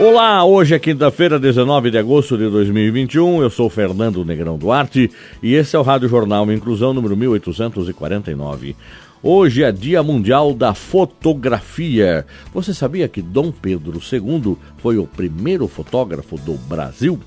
Olá, hoje é quinta-feira, 19 de agosto de 2021. Eu sou Fernando Negrão Duarte e esse é o Rádio Jornal Inclusão número 1849. Hoje é Dia Mundial da Fotografia. Você sabia que Dom Pedro II foi o primeiro fotógrafo do Brasil?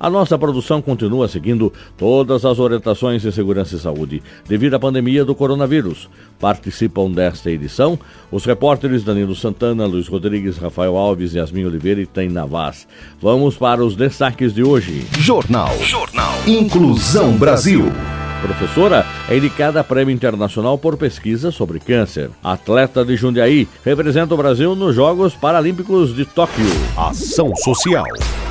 A nossa produção continua seguindo todas as orientações de segurança e saúde devido à pandemia do coronavírus. Participam desta edição os repórteres Danilo Santana, Luiz Rodrigues, Rafael Alves, Yasmin Oliveira e Taina Vaz. Vamos para os destaques de hoje. Jornal. Jornal. Inclusão Brasil. Professora é indicada a Prêmio Internacional por pesquisa sobre câncer. Atleta de Jundiaí representa o Brasil nos Jogos Paralímpicos de Tóquio. Ação Social.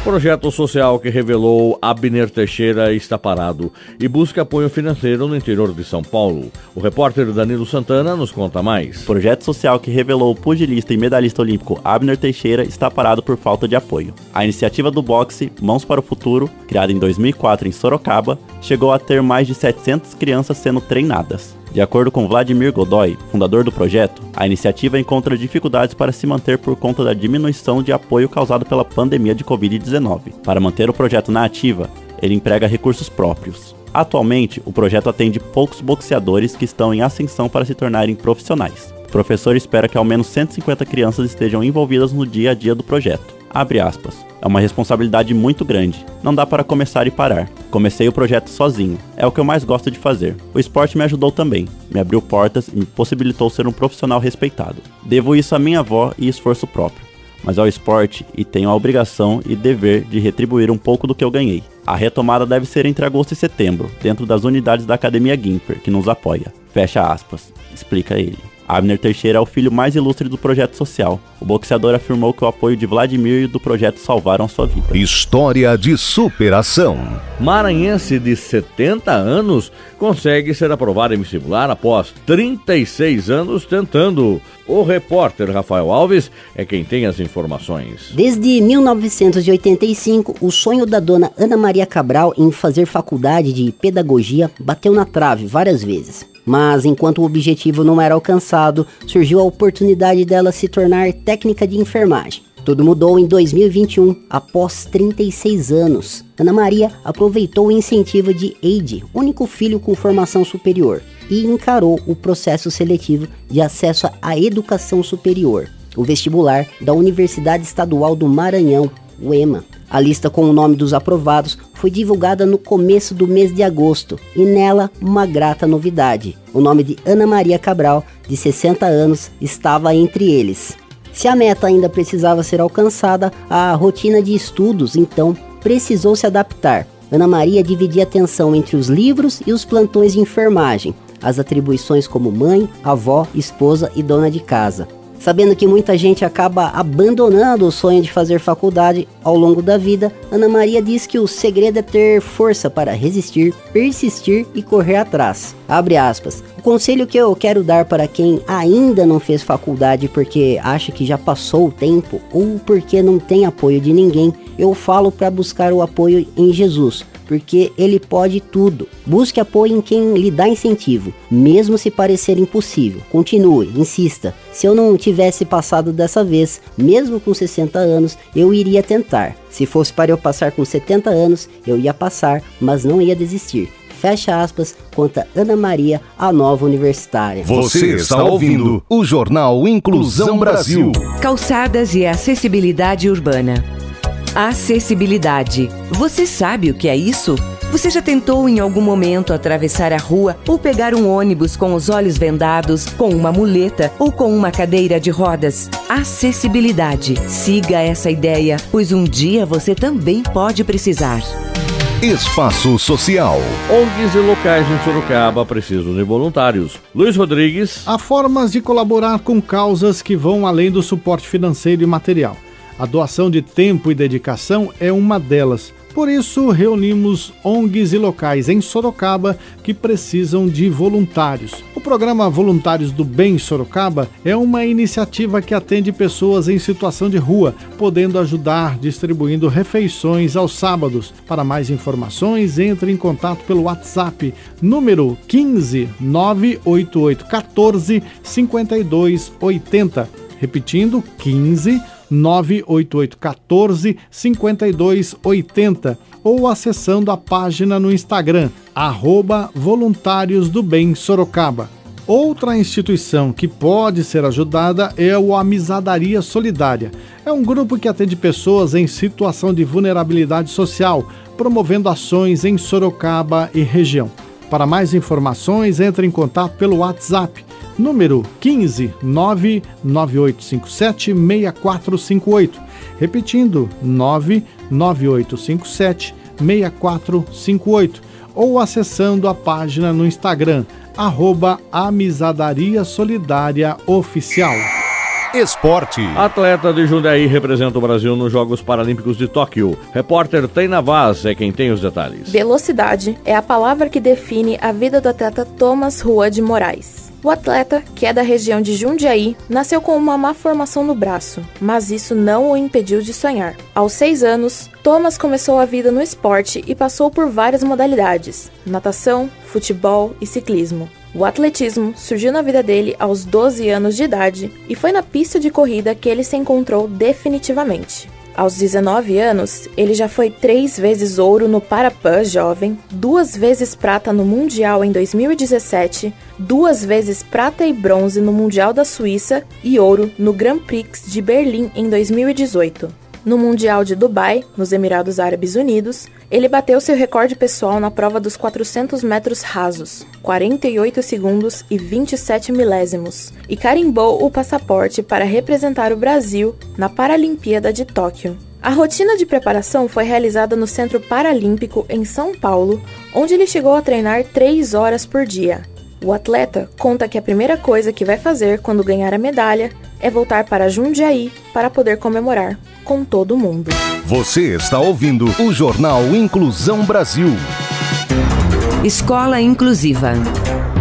Projeto social que revelou Abner Teixeira está parado e busca apoio financeiro no interior de São Paulo. O repórter Danilo Santana nos conta mais. Projeto social que revelou o pugilista e medalhista olímpico Abner Teixeira está parado por falta de apoio. A iniciativa do boxe Mãos para o Futuro, criada em 2004 em Sorocaba, chegou a ter mais de 700 crianças sendo treinadas. De acordo com Vladimir Godoy, fundador do projeto, a iniciativa encontra dificuldades para se manter por conta da diminuição de apoio causado pela pandemia de Covid-19. Para manter o projeto na ativa, ele emprega recursos próprios. Atualmente, o projeto atende poucos boxeadores que estão em ascensão para se tornarem profissionais. O professor espera que ao menos 150 crianças estejam envolvidas no dia a dia do projeto. Abre aspas. É uma responsabilidade muito grande. Não dá para começar e parar. Comecei o projeto sozinho. É o que eu mais gosto de fazer. O esporte me ajudou também. Me abriu portas e me possibilitou ser um profissional respeitado. Devo isso à minha avó e esforço próprio. Mas ao esporte e tenho a obrigação e dever de retribuir um pouco do que eu ganhei. A retomada deve ser entre agosto e setembro, dentro das unidades da Academia Gimper, que nos apoia. Fecha aspas. Explica ele. Abner Teixeira é o filho mais ilustre do projeto social. O boxeador afirmou que o apoio de Vladimir e do projeto salvaram sua vida. História de superação. Maranhense de 70 anos consegue ser aprovado em vestibular após 36 anos tentando. O repórter Rafael Alves é quem tem as informações. Desde 1985, o sonho da dona Ana Maria Cabral em fazer faculdade de pedagogia bateu na trave várias vezes. Mas enquanto o objetivo não era alcançado, surgiu a oportunidade dela se tornar técnica de enfermagem. Tudo mudou em 2021, após 36 anos. Ana Maria aproveitou o incentivo de Eide, único filho com formação superior, e encarou o processo seletivo de acesso à educação superior, o vestibular da Universidade Estadual do Maranhão, o EMA. A lista com o nome dos aprovados foi divulgada no começo do mês de agosto e nela uma grata novidade. O nome de Ana Maria Cabral, de 60 anos, estava entre eles. Se a meta ainda precisava ser alcançada, a rotina de estudos então precisou se adaptar. Ana Maria dividia atenção entre os livros e os plantões de enfermagem, as atribuições como mãe, avó, esposa e dona de casa sabendo que muita gente acaba abandonando o sonho de fazer faculdade ao longo da vida, Ana Maria diz que o segredo é ter força para resistir, persistir e correr atrás. Abre aspas. O conselho que eu quero dar para quem ainda não fez faculdade porque acha que já passou o tempo ou porque não tem apoio de ninguém, eu falo para buscar o apoio em Jesus porque ele pode tudo. Busque apoio em quem lhe dá incentivo, mesmo se parecer impossível. Continue, insista. Se eu não tivesse passado dessa vez, mesmo com 60 anos, eu iria tentar. Se fosse para eu passar com 70 anos, eu ia passar, mas não ia desistir. Fecha aspas, conta Ana Maria, a nova universitária. Você está ouvindo o Jornal Inclusão Brasil. Calçadas e acessibilidade urbana. Acessibilidade. Você sabe o que é isso? Você já tentou em algum momento atravessar a rua ou pegar um ônibus com os olhos vendados, com uma muleta ou com uma cadeira de rodas? Acessibilidade. Siga essa ideia, pois um dia você também pode precisar. Espaço Social. ONGs e locais em Sorocaba precisam de voluntários. Luiz Rodrigues. Há formas de colaborar com causas que vão além do suporte financeiro e material. A doação de tempo e dedicação é uma delas. Por isso, reunimos ONGs e locais em Sorocaba que precisam de voluntários. O programa Voluntários do Bem Sorocaba é uma iniciativa que atende pessoas em situação de rua, podendo ajudar distribuindo refeições aos sábados. Para mais informações, entre em contato pelo WhatsApp número 15 988 14 52 80. Repetindo, 15 98814 5280 ou acessando a página no Instagram, arroba Voluntários do Bem Sorocaba. Outra instituição que pode ser ajudada é o Amizadaria Solidária. É um grupo que atende pessoas em situação de vulnerabilidade social, promovendo ações em Sorocaba e região. Para mais informações, entre em contato pelo WhatsApp número 15 99857 6458. Repetindo, 99857 6458. Ou acessando a página no Instagram, arroba Amizadaria Solidária Oficial. Esporte. Atleta de Jundiaí representa o Brasil nos Jogos Paralímpicos de Tóquio. Repórter Teina Vaz é quem tem os detalhes. Velocidade é a palavra que define a vida do atleta Thomas Rua de Moraes. O atleta, que é da região de Jundiaí, nasceu com uma má formação no braço, mas isso não o impediu de sonhar. Aos seis anos, Thomas começou a vida no esporte e passou por várias modalidades: natação, futebol e ciclismo. O atletismo surgiu na vida dele aos 12 anos de idade e foi na pista de corrida que ele se encontrou definitivamente. Aos 19 anos, ele já foi três vezes ouro no Parapan Jovem, duas vezes prata no Mundial em 2017, duas vezes prata e bronze no Mundial da Suíça e ouro no Grand Prix de Berlim em 2018. No Mundial de Dubai, nos Emirados Árabes Unidos, ele bateu seu recorde pessoal na prova dos 400 metros rasos, 48 segundos e 27 milésimos, e carimbou o passaporte para representar o Brasil na Paralimpíada de Tóquio. A rotina de preparação foi realizada no Centro Paralímpico em São Paulo, onde ele chegou a treinar 3 horas por dia. O atleta conta que a primeira coisa que vai fazer quando ganhar a medalha é voltar para Jundiaí para poder comemorar com todo mundo. Você está ouvindo o Jornal Inclusão Brasil. Escola Inclusiva.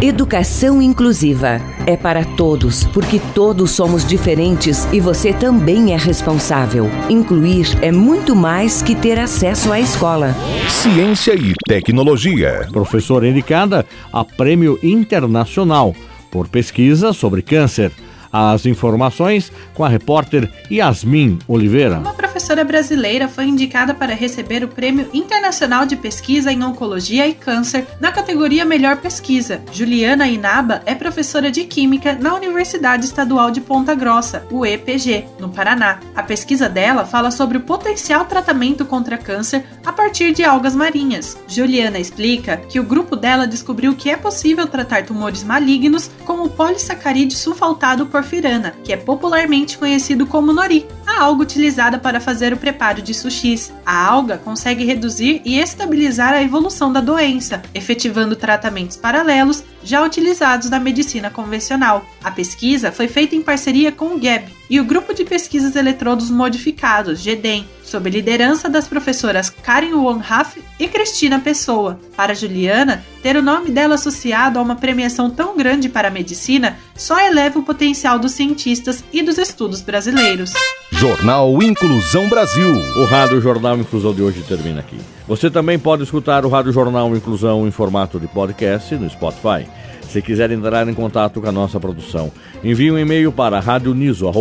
Educação inclusiva é para todos, porque todos somos diferentes e você também é responsável. Incluir é muito mais que ter acesso à escola. Ciência e tecnologia. Professora indicada a Prêmio Internacional por pesquisa sobre câncer. As informações com a repórter Yasmin Oliveira. Professora brasileira foi indicada para receber o Prêmio Internacional de Pesquisa em Oncologia e Câncer na categoria Melhor Pesquisa. Juliana Inaba é professora de Química na Universidade Estadual de Ponta Grossa, UEPG, no Paraná. A pesquisa dela fala sobre o potencial tratamento contra câncer a partir de algas marinhas. Juliana explica que o grupo dela descobriu que é possível tratar tumores malignos com o polissacarídeo sulfaltado por porfirana, que é popularmente conhecido como nori, alga utilizada para fazer o preparo de sushis. A alga consegue reduzir e estabilizar a evolução da doença, efetivando tratamentos paralelos já utilizados na medicina convencional. A pesquisa foi feita em parceria com o GAB e o Grupo de Pesquisas Eletrodos Modificados, GEDEM, sob liderança das professoras Karen Wonhaf e Cristina Pessoa. Para Juliana, ter o nome dela associado a uma premiação tão grande para a medicina só eleva o potencial dos cientistas e dos estudos brasileiros. Jornal Inclusão Brasil. O Rádio Jornal Inclusão de hoje termina aqui. Você também pode escutar o Rádio Jornal Inclusão em formato de podcast no Spotify. Se quiser entrar em contato com a nossa produção, envie um e-mail para radioniso.br,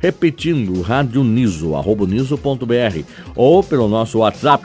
repetindo radioniso.br ou pelo nosso WhatsApp.